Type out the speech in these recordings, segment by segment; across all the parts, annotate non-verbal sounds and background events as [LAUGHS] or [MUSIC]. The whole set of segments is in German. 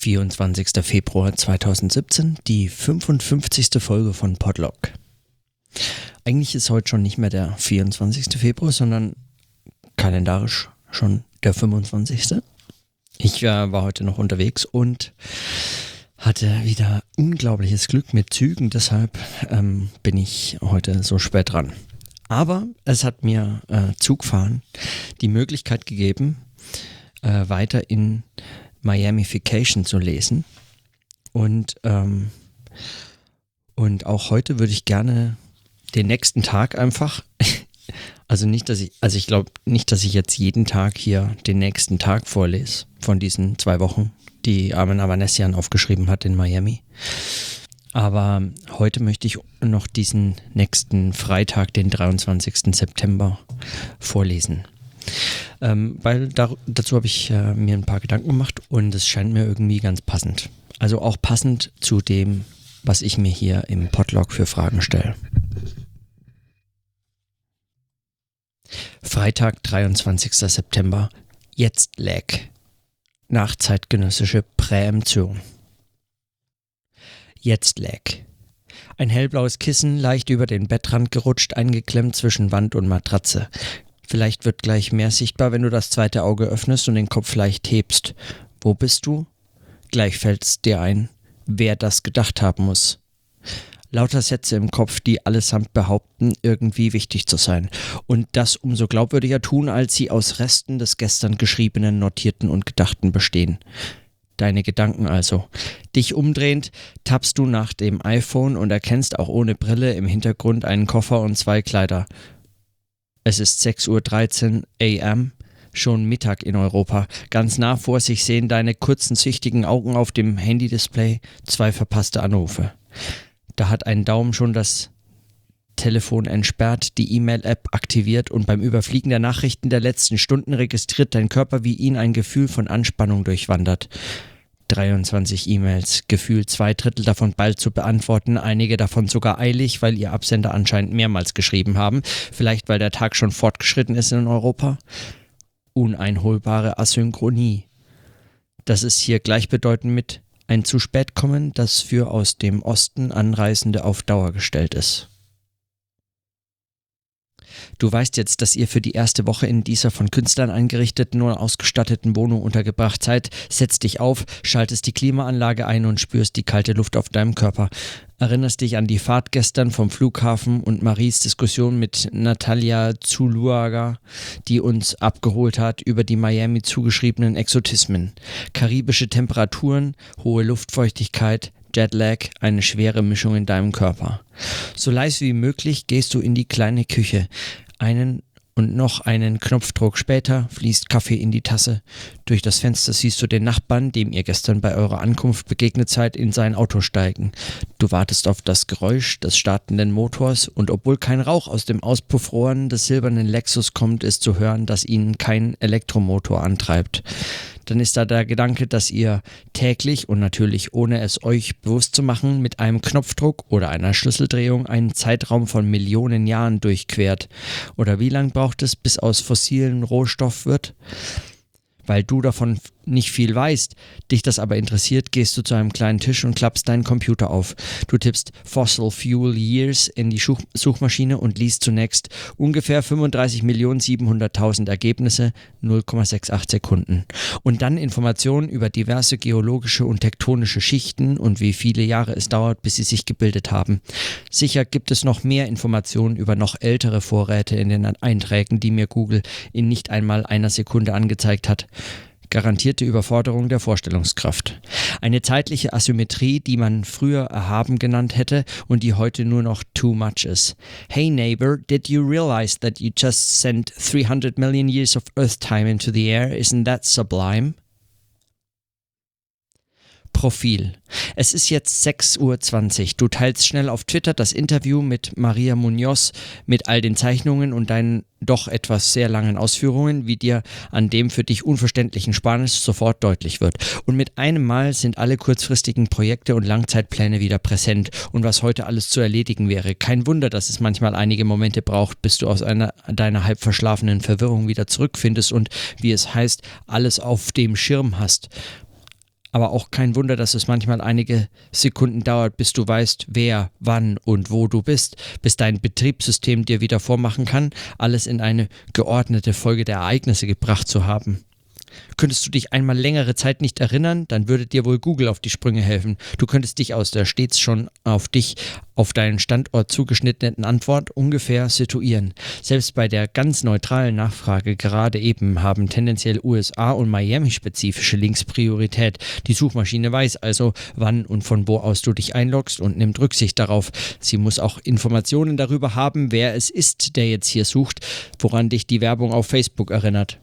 24. Februar 2017, die 55. Folge von Podlock. Eigentlich ist heute schon nicht mehr der 24. Februar, sondern kalendarisch schon der 25. Ich äh, war heute noch unterwegs und hatte wieder unglaubliches Glück mit Zügen, deshalb ähm, bin ich heute so spät dran. Aber es hat mir äh, Zugfahren die Möglichkeit gegeben, äh, weiter in Miamification zu lesen. Und, ähm, und auch heute würde ich gerne den nächsten Tag einfach, [LAUGHS] also nicht, dass ich, also ich glaube nicht, dass ich jetzt jeden Tag hier den nächsten Tag vorlese von diesen zwei Wochen, die Armin Avanesian aufgeschrieben hat in Miami. Aber heute möchte ich noch diesen nächsten Freitag, den 23. September, vorlesen. Ähm, weil da, dazu habe ich äh, mir ein paar Gedanken gemacht und es scheint mir irgendwie ganz passend. Also auch passend zu dem, was ich mir hier im Podlog für Fragen stelle. Freitag, 23. September. Jetzt lag. Nachzeitgenössische Präemption. Jetzt lag. Ein hellblaues Kissen, leicht über den Bettrand gerutscht, eingeklemmt zwischen Wand und Matratze. Vielleicht wird gleich mehr sichtbar, wenn du das zweite Auge öffnest und den Kopf leicht hebst. Wo bist du? Gleich fällt's dir ein, wer das gedacht haben muss. Lauter Sätze im Kopf, die allesamt behaupten, irgendwie wichtig zu sein. Und das umso glaubwürdiger tun, als sie aus Resten des gestern Geschriebenen, Notierten und Gedachten bestehen. Deine Gedanken also. Dich umdrehend tappst du nach dem iPhone und erkennst auch ohne Brille im Hintergrund einen Koffer und zwei Kleider. Es ist 6.13 Uhr am, schon Mittag in Europa. Ganz nah vor sich sehen deine kurzen, süchtigen Augen auf dem Handy-Display zwei verpasste Anrufe. Da hat ein Daumen schon das Telefon entsperrt, die E-Mail-App aktiviert und beim Überfliegen der Nachrichten der letzten Stunden registriert dein Körper, wie ihn ein Gefühl von Anspannung durchwandert. 23 E-Mails, gefühlt zwei Drittel davon bald zu beantworten, einige davon sogar eilig, weil ihr Absender anscheinend mehrmals geschrieben haben, vielleicht weil der Tag schon fortgeschritten ist in Europa. Uneinholbare Asynchronie. Das ist hier gleichbedeutend mit ein zu spät kommen, das für aus dem Osten Anreisende auf Dauer gestellt ist. Du weißt jetzt, dass ihr für die erste Woche in dieser von Künstlern eingerichteten und ausgestatteten Wohnung untergebracht seid. Setzt dich auf, schaltest die Klimaanlage ein und spürst die kalte Luft auf deinem Körper. Erinnerst dich an die Fahrt gestern vom Flughafen und Maries Diskussion mit Natalia Zuluaga, die uns abgeholt hat über die Miami zugeschriebenen Exotismen. Karibische Temperaturen, hohe Luftfeuchtigkeit, Jetlag, eine schwere Mischung in deinem Körper. So leise wie möglich gehst du in die kleine Küche. Einen und noch einen Knopfdruck später fließt Kaffee in die Tasse. Durch das Fenster siehst du den Nachbarn, dem ihr gestern bei eurer Ankunft begegnet seid, in sein Auto steigen. Du wartest auf das Geräusch des startenden Motors und obwohl kein Rauch aus dem Auspuffrohren des silbernen Lexus kommt, ist zu hören, dass ihn kein Elektromotor antreibt dann ist da der Gedanke, dass ihr täglich und natürlich ohne es euch bewusst zu machen, mit einem Knopfdruck oder einer Schlüsseldrehung einen Zeitraum von Millionen Jahren durchquert. Oder wie lang braucht es, bis aus fossilen Rohstoff wird? Weil du davon nicht viel weißt, dich das aber interessiert, gehst du zu einem kleinen Tisch und klappst deinen Computer auf. Du tippst Fossil Fuel Years in die Suchmaschine und liest zunächst ungefähr 35.700.000 Ergebnisse, 0,68 Sekunden. Und dann Informationen über diverse geologische und tektonische Schichten und wie viele Jahre es dauert, bis sie sich gebildet haben. Sicher gibt es noch mehr Informationen über noch ältere Vorräte in den Einträgen, die mir Google in nicht einmal einer Sekunde angezeigt hat garantierte Überforderung der Vorstellungskraft. Eine zeitliche Asymmetrie, die man früher erhaben genannt hätte und die heute nur noch too much ist. Hey neighbor, did you realize that you just sent 300 million years of Earth time into the air? Isn't that sublime? Profil. Es ist jetzt 6.20 Uhr. Du teilst schnell auf Twitter das Interview mit Maria Munoz mit all den Zeichnungen und deinen doch etwas sehr langen Ausführungen, wie dir an dem für dich unverständlichen Spanisch sofort deutlich wird. Und mit einem Mal sind alle kurzfristigen Projekte und Langzeitpläne wieder präsent und was heute alles zu erledigen wäre. Kein Wunder, dass es manchmal einige Momente braucht, bis du aus einer deiner halb verschlafenen Verwirrung wieder zurückfindest und, wie es heißt, alles auf dem Schirm hast. Aber auch kein Wunder, dass es manchmal einige Sekunden dauert, bis du weißt, wer, wann und wo du bist, bis dein Betriebssystem dir wieder vormachen kann, alles in eine geordnete Folge der Ereignisse gebracht zu haben. Könntest du dich einmal längere Zeit nicht erinnern, dann würde dir wohl Google auf die Sprünge helfen. Du könntest dich aus der stets schon auf dich, auf deinen Standort zugeschnittenen Antwort ungefähr situieren. Selbst bei der ganz neutralen Nachfrage gerade eben haben tendenziell USA und Miami-spezifische Links Priorität. Die Suchmaschine weiß also, wann und von wo aus du dich einloggst und nimmt Rücksicht darauf. Sie muss auch Informationen darüber haben, wer es ist, der jetzt hier sucht, woran dich die Werbung auf Facebook erinnert.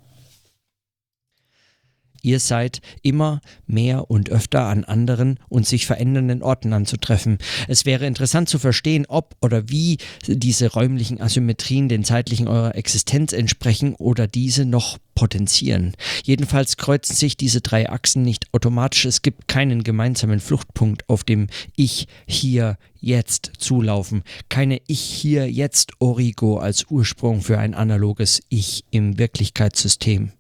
Ihr seid immer mehr und öfter an anderen und sich verändernden Orten anzutreffen. Es wäre interessant zu verstehen, ob oder wie diese räumlichen Asymmetrien den zeitlichen eurer Existenz entsprechen oder diese noch potenzieren. Jedenfalls kreuzen sich diese drei Achsen nicht automatisch. Es gibt keinen gemeinsamen Fluchtpunkt, auf dem Ich hier jetzt zulaufen. Keine Ich hier jetzt Origo als Ursprung für ein analoges Ich im Wirklichkeitssystem.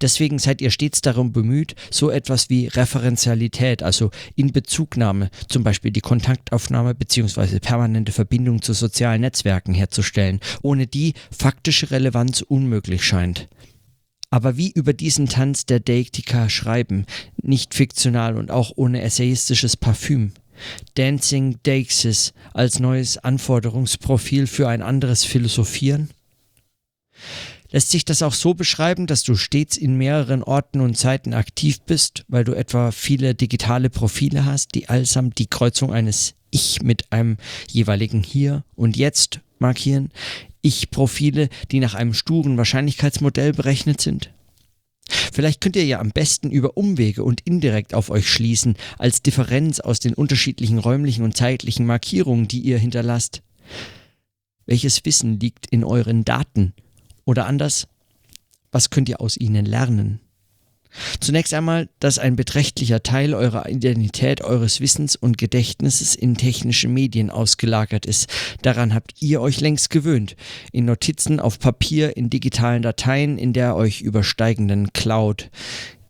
Deswegen seid ihr stets darum bemüht, so etwas wie Referenzialität, also Inbezugnahme, zum Beispiel die Kontaktaufnahme bzw. permanente Verbindung zu sozialen Netzwerken herzustellen, ohne die faktische Relevanz unmöglich scheint. Aber wie über diesen Tanz der Deiktika schreiben, nicht fiktional und auch ohne essayistisches Parfüm. Dancing Deixis als neues Anforderungsprofil für ein anderes Philosophieren? Lässt sich das auch so beschreiben, dass du stets in mehreren Orten und Zeiten aktiv bist, weil du etwa viele digitale Profile hast, die allsamt die Kreuzung eines Ich mit einem jeweiligen Hier und Jetzt markieren? Ich-Profile, die nach einem sturen Wahrscheinlichkeitsmodell berechnet sind? Vielleicht könnt ihr ja am besten über Umwege und indirekt auf euch schließen, als Differenz aus den unterschiedlichen räumlichen und zeitlichen Markierungen, die ihr hinterlasst. Welches Wissen liegt in euren Daten oder anders, was könnt ihr aus ihnen lernen? Zunächst einmal, dass ein beträchtlicher Teil eurer Identität, eures Wissens und Gedächtnisses in technische Medien ausgelagert ist. Daran habt ihr euch längst gewöhnt. In Notizen auf Papier, in digitalen Dateien, in der euch übersteigenden Cloud.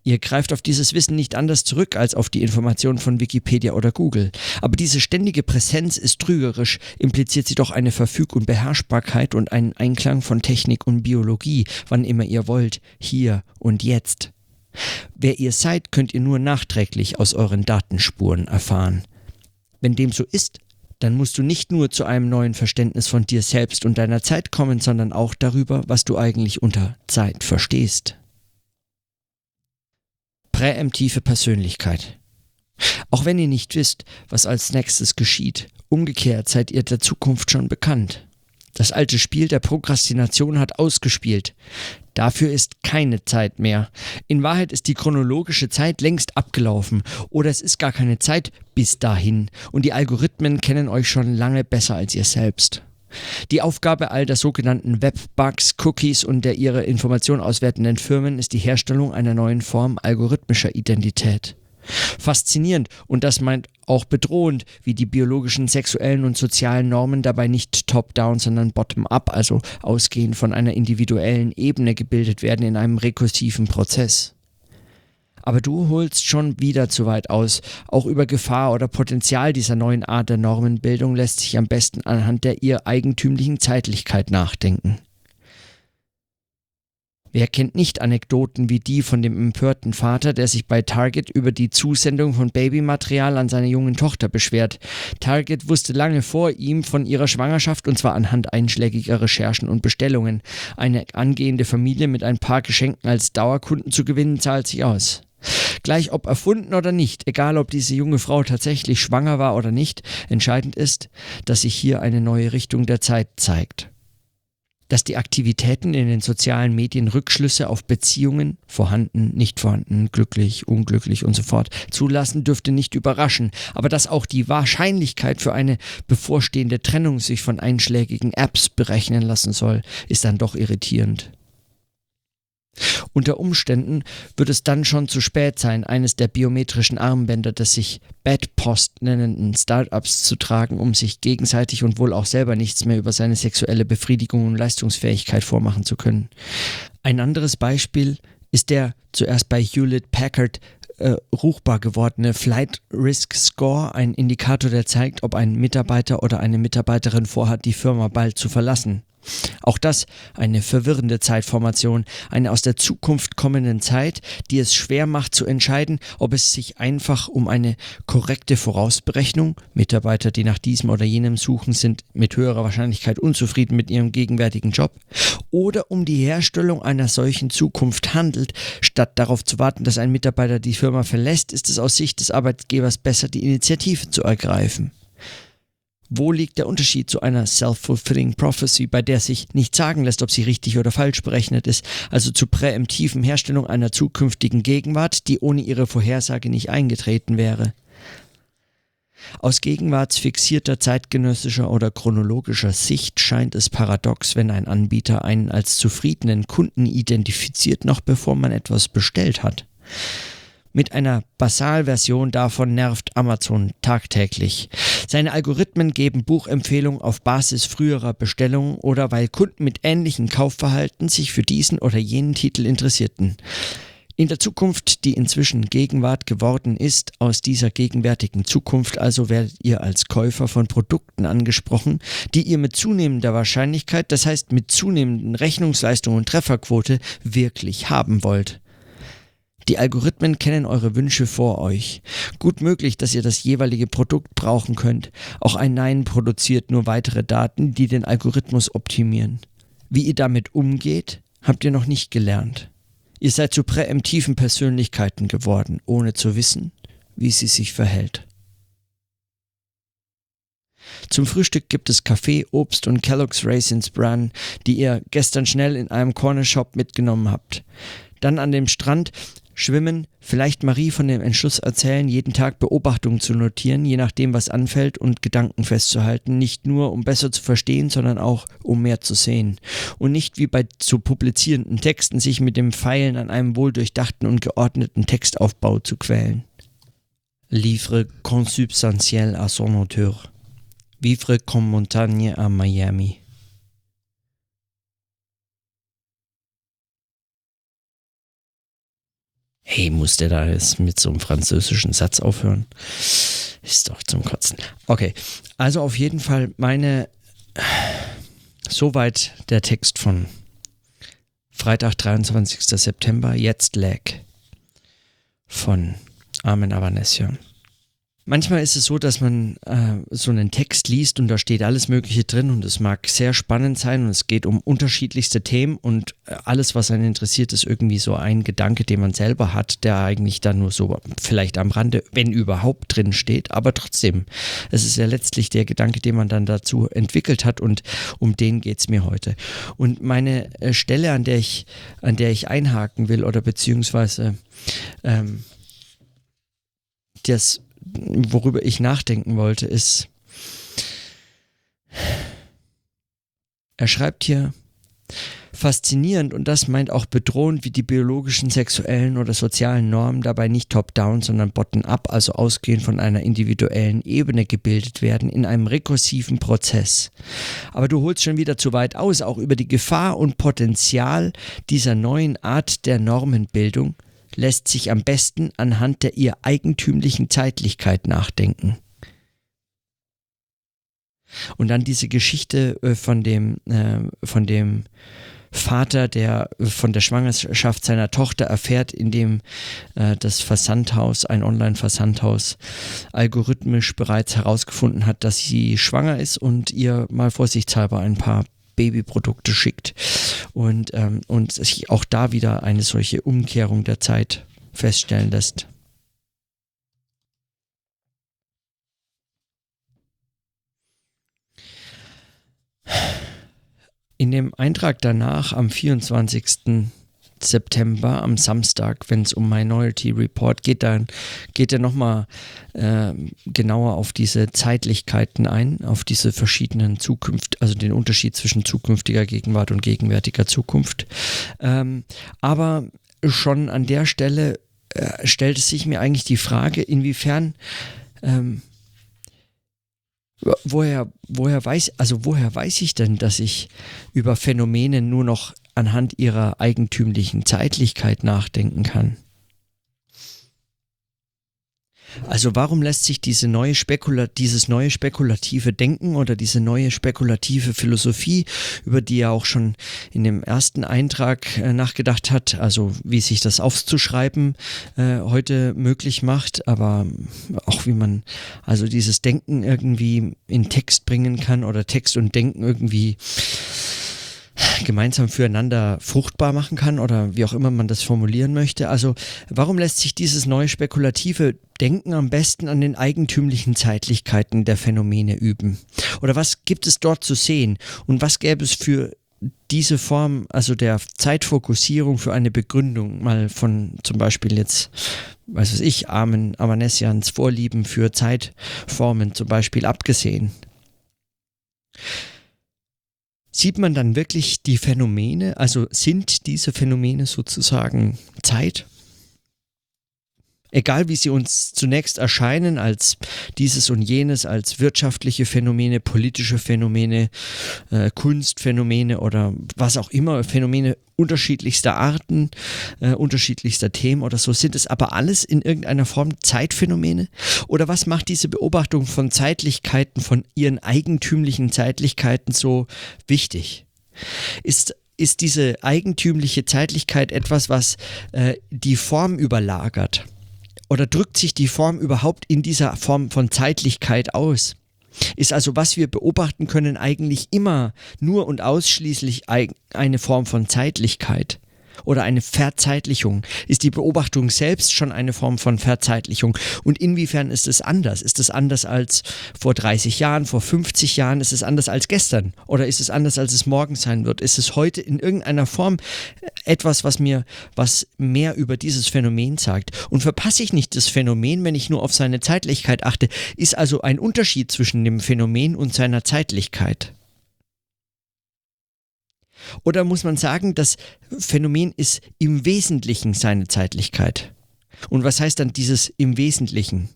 Ihr greift auf dieses Wissen nicht anders zurück als auf die Informationen von Wikipedia oder Google. Aber diese ständige Präsenz ist trügerisch, impliziert sie doch eine Verfüg- und Beherrschbarkeit und einen Einklang von Technik und Biologie, wann immer ihr wollt, hier und jetzt. Wer ihr seid, könnt ihr nur nachträglich aus euren Datenspuren erfahren. Wenn dem so ist, dann musst du nicht nur zu einem neuen Verständnis von dir selbst und deiner Zeit kommen, sondern auch darüber, was du eigentlich unter Zeit verstehst präemptive Persönlichkeit. Auch wenn ihr nicht wisst, was als nächstes geschieht, umgekehrt seid ihr der Zukunft schon bekannt. Das alte Spiel der Prokrastination hat ausgespielt. Dafür ist keine Zeit mehr. In Wahrheit ist die chronologische Zeit längst abgelaufen oder es ist gar keine Zeit bis dahin und die Algorithmen kennen euch schon lange besser als ihr selbst. Die Aufgabe all der sogenannten Webbugs, Cookies und der ihre Informationen auswertenden Firmen ist die Herstellung einer neuen Form algorithmischer Identität. Faszinierend und das meint auch bedrohend, wie die biologischen, sexuellen und sozialen Normen dabei nicht top-down, sondern bottom-up, also ausgehend von einer individuellen Ebene gebildet werden in einem rekursiven Prozess aber du holst schon wieder zu weit aus. Auch über Gefahr oder Potenzial dieser neuen Art der Normenbildung lässt sich am besten anhand der ihr eigentümlichen Zeitlichkeit nachdenken. Wer kennt nicht Anekdoten wie die von dem empörten Vater, der sich bei Target über die Zusendung von Babymaterial an seine jungen Tochter beschwert? Target wusste lange vor ihm von ihrer Schwangerschaft und zwar anhand einschlägiger Recherchen und Bestellungen. Eine angehende Familie mit ein paar Geschenken als Dauerkunden zu gewinnen, zahlt sich aus. Gleich ob erfunden oder nicht, egal ob diese junge Frau tatsächlich schwanger war oder nicht, entscheidend ist, dass sich hier eine neue Richtung der Zeit zeigt. Dass die Aktivitäten in den sozialen Medien Rückschlüsse auf Beziehungen, vorhanden, nicht vorhanden, glücklich, unglücklich und so fort, zulassen, dürfte nicht überraschen. Aber dass auch die Wahrscheinlichkeit für eine bevorstehende Trennung sich von einschlägigen Apps berechnen lassen soll, ist dann doch irritierend. Unter Umständen wird es dann schon zu spät sein, eines der biometrischen Armbänder des sich Bedpost nennenden Startups zu tragen, um sich gegenseitig und wohl auch selber nichts mehr über seine sexuelle Befriedigung und Leistungsfähigkeit vormachen zu können. Ein anderes Beispiel ist der zuerst bei Hewlett Packard äh, ruchbar gewordene Flight Risk Score, ein Indikator, der zeigt, ob ein Mitarbeiter oder eine Mitarbeiterin vorhat, die Firma bald zu verlassen. Auch das eine verwirrende Zeitformation, eine aus der Zukunft kommenden Zeit, die es schwer macht zu entscheiden, ob es sich einfach um eine korrekte Vorausberechnung, Mitarbeiter, die nach diesem oder jenem suchen, sind mit höherer Wahrscheinlichkeit unzufrieden mit ihrem gegenwärtigen Job, oder um die Herstellung einer solchen Zukunft handelt. Statt darauf zu warten, dass ein Mitarbeiter die Firma verlässt, ist es aus Sicht des Arbeitgebers besser, die Initiative zu ergreifen. Wo liegt der Unterschied zu einer self-fulfilling prophecy, bei der sich nicht sagen lässt, ob sie richtig oder falsch berechnet ist, also zur präemptiven Herstellung einer zukünftigen Gegenwart, die ohne ihre Vorhersage nicht eingetreten wäre? Aus gegenwartsfixierter zeitgenössischer oder chronologischer Sicht scheint es paradox, wenn ein Anbieter einen als zufriedenen Kunden identifiziert, noch bevor man etwas bestellt hat. Mit einer Basalversion davon nervt Amazon tagtäglich. Seine Algorithmen geben Buchempfehlungen auf Basis früherer Bestellungen oder weil Kunden mit ähnlichem Kaufverhalten sich für diesen oder jenen Titel interessierten. In der Zukunft, die inzwischen Gegenwart geworden ist, aus dieser gegenwärtigen Zukunft also werdet ihr als Käufer von Produkten angesprochen, die ihr mit zunehmender Wahrscheinlichkeit, das heißt mit zunehmenden Rechnungsleistung und Trefferquote, wirklich haben wollt. Die Algorithmen kennen eure Wünsche vor euch. Gut möglich, dass ihr das jeweilige Produkt brauchen könnt. Auch ein Nein produziert nur weitere Daten, die den Algorithmus optimieren. Wie ihr damit umgeht, habt ihr noch nicht gelernt. Ihr seid zu präemptiven Persönlichkeiten geworden, ohne zu wissen, wie sie sich verhält. Zum Frühstück gibt es Kaffee, Obst und Kellogg's Raisins Bran, die ihr gestern schnell in einem Corner Shop mitgenommen habt. Dann an dem Strand Schwimmen, vielleicht Marie von dem Entschluss erzählen, jeden Tag Beobachtungen zu notieren, je nachdem, was anfällt und Gedanken festzuhalten, nicht nur um besser zu verstehen, sondern auch um mehr zu sehen. Und nicht wie bei zu publizierenden Texten sich mit dem Pfeilen an einem wohldurchdachten und geordneten Textaufbau zu quälen. Livre consubstantiel à son auteur. Vivre comme montagne à Miami. Hey, muss der da jetzt mit so einem französischen Satz aufhören? Ist doch zum Kotzen. Okay, also auf jeden Fall meine. Soweit der Text von Freitag, 23. September, jetzt lag von Armin Avanesian. Manchmal ist es so, dass man äh, so einen Text liest und da steht alles Mögliche drin und es mag sehr spannend sein und es geht um unterschiedlichste Themen und äh, alles, was einen interessiert, ist irgendwie so ein Gedanke, den man selber hat, der eigentlich dann nur so vielleicht am Rande, wenn überhaupt drin steht, aber trotzdem, es ist ja letztlich der Gedanke, den man dann dazu entwickelt hat und um den geht es mir heute. Und meine äh, Stelle, an der ich, an der ich einhaken will oder beziehungsweise ähm, das worüber ich nachdenken wollte, ist, er schreibt hier, faszinierend und das meint auch bedrohend, wie die biologischen, sexuellen oder sozialen Normen dabei nicht top-down, sondern bottom-up, also ausgehend von einer individuellen Ebene gebildet werden, in einem rekursiven Prozess. Aber du holst schon wieder zu weit aus, auch über die Gefahr und Potenzial dieser neuen Art der Normenbildung, lässt sich am besten anhand der ihr eigentümlichen Zeitlichkeit nachdenken. Und dann diese Geschichte äh, von dem, äh, von dem Vater, der von der Schwangerschaft seiner Tochter erfährt, indem äh, das Versandhaus, ein Online-Versandhaus, algorithmisch bereits herausgefunden hat, dass sie schwanger ist und ihr mal vorsichtshalber ein paar Babyprodukte schickt und, ähm, und sich auch da wieder eine solche Umkehrung der Zeit feststellen lässt. In dem Eintrag danach am 24. September am Samstag, wenn es um Minority Report geht, dann geht er nochmal äh, genauer auf diese Zeitlichkeiten ein, auf diese verschiedenen Zukunft, also den Unterschied zwischen zukünftiger Gegenwart und gegenwärtiger Zukunft. Ähm, aber schon an der Stelle äh, stellt es sich mir eigentlich die Frage, inwiefern ähm, woher, woher weiß, also woher weiß ich denn, dass ich über Phänomene nur noch anhand ihrer eigentümlichen Zeitlichkeit nachdenken kann. Also warum lässt sich diese neue Spekula dieses neue spekulative Denken oder diese neue spekulative Philosophie, über die er auch schon in dem ersten Eintrag äh, nachgedacht hat, also wie sich das aufzuschreiben äh, heute möglich macht, aber auch wie man also dieses Denken irgendwie in Text bringen kann oder Text und Denken irgendwie gemeinsam füreinander fruchtbar machen kann oder wie auch immer man das formulieren möchte. Also warum lässt sich dieses neue spekulative Denken am besten an den eigentümlichen Zeitlichkeiten der Phänomene üben? Oder was gibt es dort zu sehen? Und was gäbe es für diese Form, also der Zeitfokussierung für eine Begründung, mal von zum Beispiel jetzt, weiß was ich, Armen Amanessians Vorlieben für Zeitformen zum Beispiel abgesehen? Sieht man dann wirklich die Phänomene, also sind diese Phänomene sozusagen Zeit? Egal wie sie uns zunächst erscheinen, als dieses und jenes, als wirtschaftliche Phänomene, politische Phänomene, äh, Kunstphänomene oder was auch immer, Phänomene unterschiedlichster Arten, äh, unterschiedlichster Themen oder so, sind es aber alles in irgendeiner Form Zeitphänomene? Oder was macht diese Beobachtung von Zeitlichkeiten, von ihren eigentümlichen Zeitlichkeiten so wichtig? Ist ist diese eigentümliche Zeitlichkeit etwas, was äh, die Form überlagert? Oder drückt sich die Form überhaupt in dieser Form von Zeitlichkeit aus? Ist also, was wir beobachten können, eigentlich immer nur und ausschließlich eine Form von Zeitlichkeit? Oder eine Verzeitlichung? Ist die Beobachtung selbst schon eine Form von Verzeitlichung? Und inwiefern ist es anders? Ist es anders als vor 30 Jahren, vor 50 Jahren? Ist es anders als gestern? Oder ist es anders, als es morgen sein wird? Ist es heute in irgendeiner Form etwas, was mir was mehr über dieses Phänomen sagt? Und verpasse ich nicht das Phänomen, wenn ich nur auf seine Zeitlichkeit achte? Ist also ein Unterschied zwischen dem Phänomen und seiner Zeitlichkeit? Oder muss man sagen, das Phänomen ist im Wesentlichen seine Zeitlichkeit? Und was heißt dann dieses im Wesentlichen?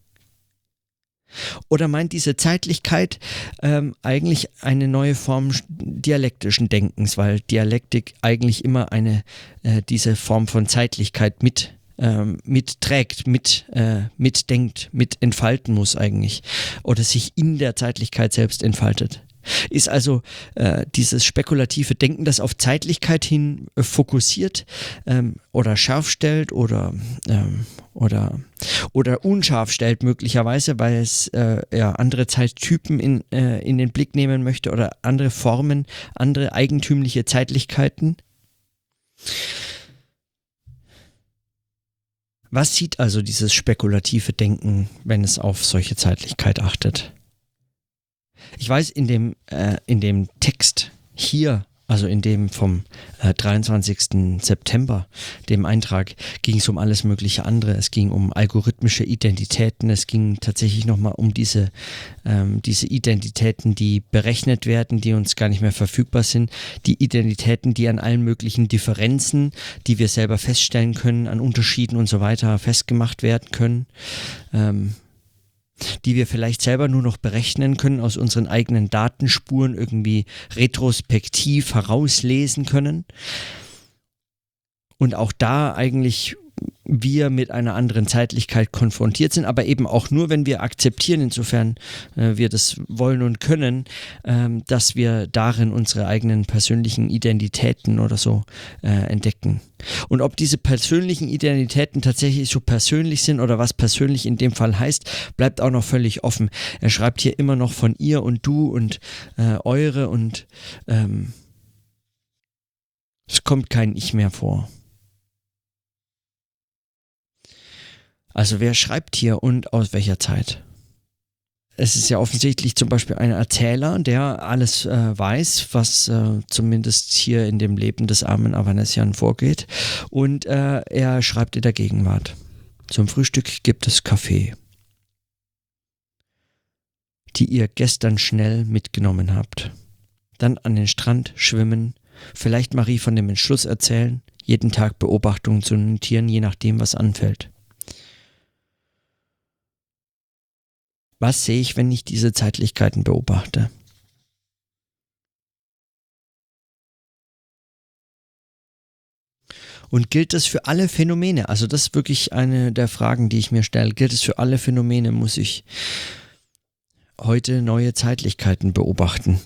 Oder meint diese Zeitlichkeit ähm, eigentlich eine neue Form dialektischen Denkens, weil Dialektik eigentlich immer eine äh, diese Form von Zeitlichkeit mit ähm, mitträgt, mit, äh, mitdenkt, mit entfalten muss eigentlich oder sich in der Zeitlichkeit selbst entfaltet. Ist also äh, dieses spekulative Denken, das auf Zeitlichkeit hin äh, fokussiert ähm, oder scharf stellt oder, ähm, oder, oder unscharf stellt möglicherweise, weil es äh, ja, andere Zeittypen in, äh, in den Blick nehmen möchte oder andere Formen, andere eigentümliche Zeitlichkeiten. Was sieht also dieses spekulative Denken, wenn es auf solche Zeitlichkeit achtet? Ich weiß, in dem, äh, in dem Text hier, also in dem vom äh, 23. September, dem Eintrag, ging es um alles mögliche andere. Es ging um algorithmische Identitäten. Es ging tatsächlich nochmal um diese, ähm, diese Identitäten, die berechnet werden, die uns gar nicht mehr verfügbar sind. Die Identitäten, die an allen möglichen Differenzen, die wir selber feststellen können, an Unterschieden und so weiter festgemacht werden können. Ähm, die wir vielleicht selber nur noch berechnen können, aus unseren eigenen Datenspuren irgendwie retrospektiv herauslesen können. Und auch da eigentlich wir mit einer anderen Zeitlichkeit konfrontiert sind, aber eben auch nur, wenn wir akzeptieren, insofern äh, wir das wollen und können, ähm, dass wir darin unsere eigenen persönlichen Identitäten oder so äh, entdecken. Und ob diese persönlichen Identitäten tatsächlich so persönlich sind oder was persönlich in dem Fall heißt, bleibt auch noch völlig offen. Er schreibt hier immer noch von ihr und du und äh, eure und ähm, es kommt kein Ich mehr vor. Also wer schreibt hier und aus welcher Zeit? Es ist ja offensichtlich zum Beispiel ein Erzähler, der alles äh, weiß, was äh, zumindest hier in dem Leben des armen Avanesian vorgeht. Und äh, er schreibt in der Gegenwart. Zum Frühstück gibt es Kaffee, die ihr gestern schnell mitgenommen habt. Dann an den Strand schwimmen, vielleicht Marie von dem Entschluss erzählen, jeden Tag Beobachtungen zu notieren, je nachdem, was anfällt. Was sehe ich, wenn ich diese Zeitlichkeiten beobachte? Und gilt das für alle Phänomene? Also das ist wirklich eine der Fragen, die ich mir stelle. Gilt es für alle Phänomene? Muss ich heute neue Zeitlichkeiten beobachten?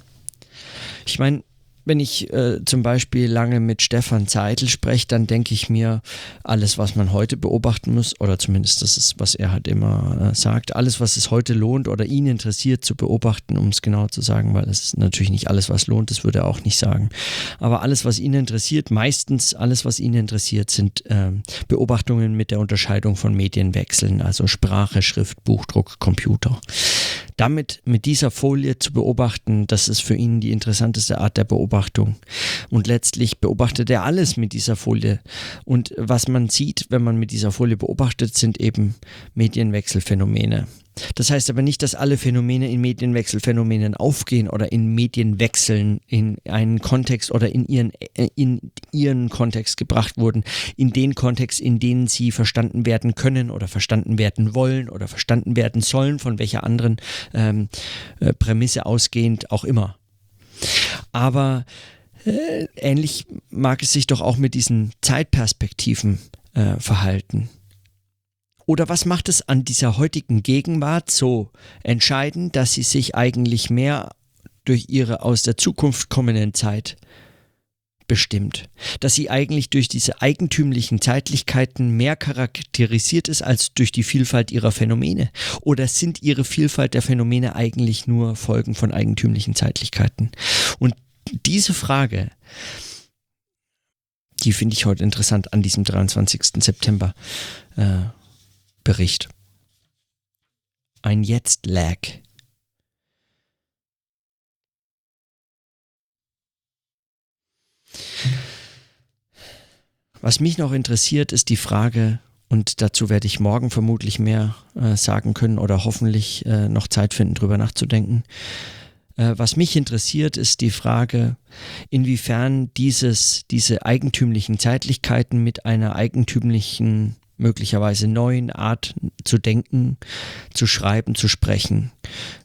Ich meine, wenn ich äh, zum Beispiel lange mit Stefan Zeitl spreche, dann denke ich mir, alles, was man heute beobachten muss, oder zumindest das ist, was er halt immer äh, sagt, alles, was es heute lohnt oder ihn interessiert zu beobachten, um es genau zu sagen, weil es ist natürlich nicht alles, was lohnt, das würde er auch nicht sagen. Aber alles, was ihn interessiert, meistens alles, was ihn interessiert, sind äh, Beobachtungen mit der Unterscheidung von Medienwechseln, also Sprache, Schrift, Buchdruck, Computer. Damit mit dieser Folie zu beobachten, das ist für ihn die interessanteste Art der Beobachtung. Und letztlich beobachtet er alles mit dieser Folie. Und was man sieht, wenn man mit dieser Folie beobachtet, sind eben Medienwechselphänomene. Das heißt aber nicht, dass alle Phänomene in Medienwechselphänomenen aufgehen oder in Medienwechseln in einen Kontext oder in ihren, äh, in ihren Kontext gebracht wurden, in den Kontext, in denen sie verstanden werden können oder verstanden werden wollen oder verstanden werden sollen, von welcher anderen ähm, äh, Prämisse ausgehend auch immer. Aber äh, ähnlich mag es sich doch auch mit diesen Zeitperspektiven äh, verhalten. Oder was macht es an dieser heutigen Gegenwart so entscheidend, dass sie sich eigentlich mehr durch ihre aus der Zukunft kommenden Zeit bestimmt. Dass sie eigentlich durch diese eigentümlichen Zeitlichkeiten mehr charakterisiert ist als durch die Vielfalt ihrer Phänomene? Oder sind ihre Vielfalt der Phänomene eigentlich nur Folgen von eigentümlichen Zeitlichkeiten? Und diese Frage, die finde ich heute interessant an diesem 23. September äh, Bericht. Ein Jetzt-Lag. Was mich noch interessiert, ist die Frage, und dazu werde ich morgen vermutlich mehr äh, sagen können oder hoffentlich äh, noch Zeit finden, drüber nachzudenken. Äh, was mich interessiert, ist die Frage, inwiefern dieses, diese eigentümlichen Zeitlichkeiten mit einer eigentümlichen, möglicherweise neuen Art zu denken, zu schreiben, zu sprechen,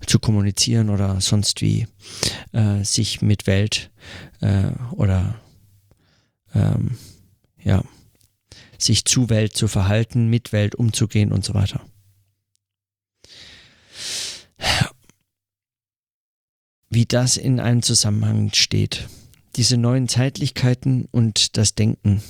zu kommunizieren oder sonst wie äh, sich mit Welt äh, oder ähm, ja, sich zu Welt zu verhalten, mit Welt umzugehen und so weiter. Wie das in einem Zusammenhang steht. Diese neuen Zeitlichkeiten und das Denken.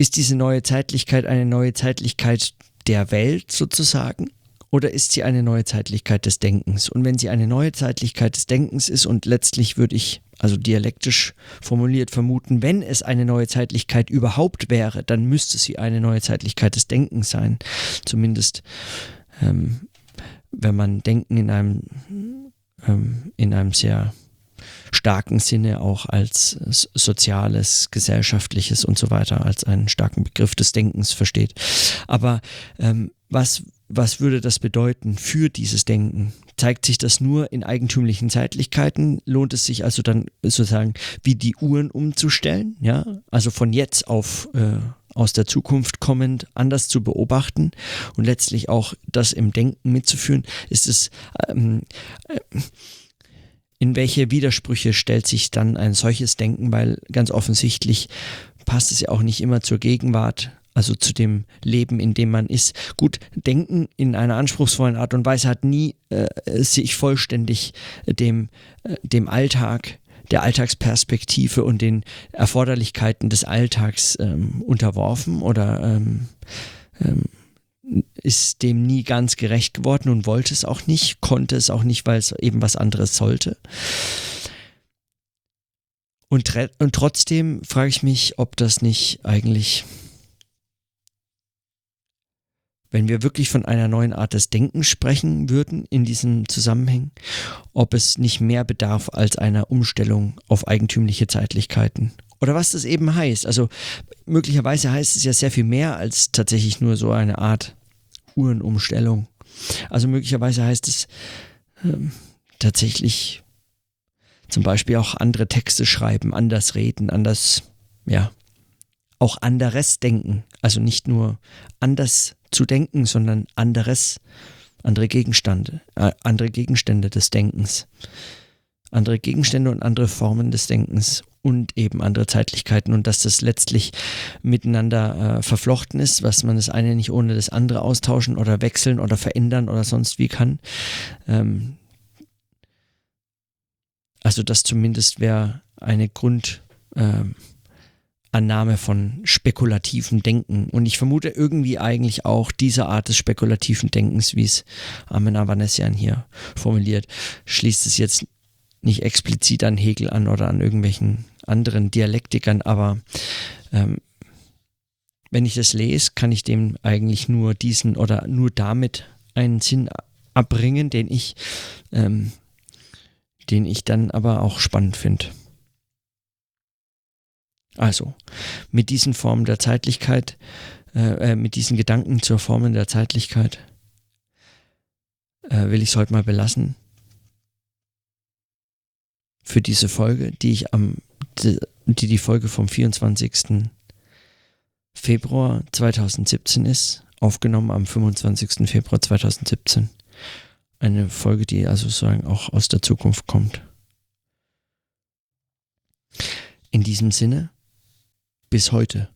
Ist diese neue Zeitlichkeit eine neue Zeitlichkeit der Welt sozusagen? Oder ist sie eine neue Zeitlichkeit des Denkens? Und wenn sie eine neue Zeitlichkeit des Denkens ist und letztlich würde ich also dialektisch formuliert vermuten, wenn es eine neue Zeitlichkeit überhaupt wäre, dann müsste sie eine neue Zeitlichkeit des Denkens sein. Zumindest ähm, wenn man Denken in einem, ähm, in einem sehr starken Sinne auch als soziales, gesellschaftliches und so weiter, als einen starken Begriff des Denkens versteht. Aber ähm, was, was würde das bedeuten für dieses Denken? Zeigt sich das nur in eigentümlichen Zeitlichkeiten? Lohnt es sich also dann sozusagen wie die Uhren umzustellen? Ja, also von jetzt auf äh, aus der Zukunft kommend anders zu beobachten und letztlich auch das im Denken mitzuführen? Ist es ähm, äh, in welche Widersprüche stellt sich dann ein solches Denken, weil ganz offensichtlich passt es ja auch nicht immer zur Gegenwart, also zu dem Leben, in dem man ist. Gut, Denken in einer anspruchsvollen Art und Weise hat nie äh, sich vollständig dem, äh, dem Alltag, der Alltagsperspektive und den Erforderlichkeiten des Alltags ähm, unterworfen oder ähm, ähm, ist dem nie ganz gerecht geworden und wollte es auch nicht, konnte es auch nicht, weil es eben was anderes sollte. Und, und trotzdem frage ich mich, ob das nicht eigentlich, wenn wir wirklich von einer neuen Art des Denkens sprechen würden in diesem Zusammenhang, ob es nicht mehr bedarf als einer Umstellung auf eigentümliche Zeitlichkeiten oder was das eben heißt. Also möglicherweise heißt es ja sehr viel mehr als tatsächlich nur so eine Art Uhrenumstellung. Also möglicherweise heißt es ähm, tatsächlich zum Beispiel auch andere Texte schreiben, anders reden, anders, ja, auch anderes denken. Also nicht nur anders zu denken, sondern anderes, andere Gegenstände, äh, andere Gegenstände des Denkens. Andere Gegenstände und andere Formen des Denkens und eben andere Zeitlichkeiten und dass das letztlich miteinander äh, verflochten ist, was man das eine nicht ohne das andere austauschen oder wechseln oder verändern oder sonst wie kann. Ähm also das zumindest wäre eine Grundannahme ähm, von spekulativen Denken. Und ich vermute irgendwie eigentlich auch diese Art des spekulativen Denkens, wie es Armin Avanesian hier formuliert, schließt es jetzt nicht explizit an Hegel an oder an irgendwelchen anderen Dialektikern, aber ähm, wenn ich das lese, kann ich dem eigentlich nur diesen oder nur damit einen Sinn abbringen, den ich, ähm, den ich dann aber auch spannend finde. Also, mit diesen Formen der Zeitlichkeit, äh, äh, mit diesen Gedanken zur Formen der Zeitlichkeit äh, will ich es heute mal belassen für diese Folge, die ich am, die, die Folge vom 24. Februar 2017 ist, aufgenommen am 25. Februar 2017. Eine Folge, die also sozusagen auch aus der Zukunft kommt. In diesem Sinne, bis heute.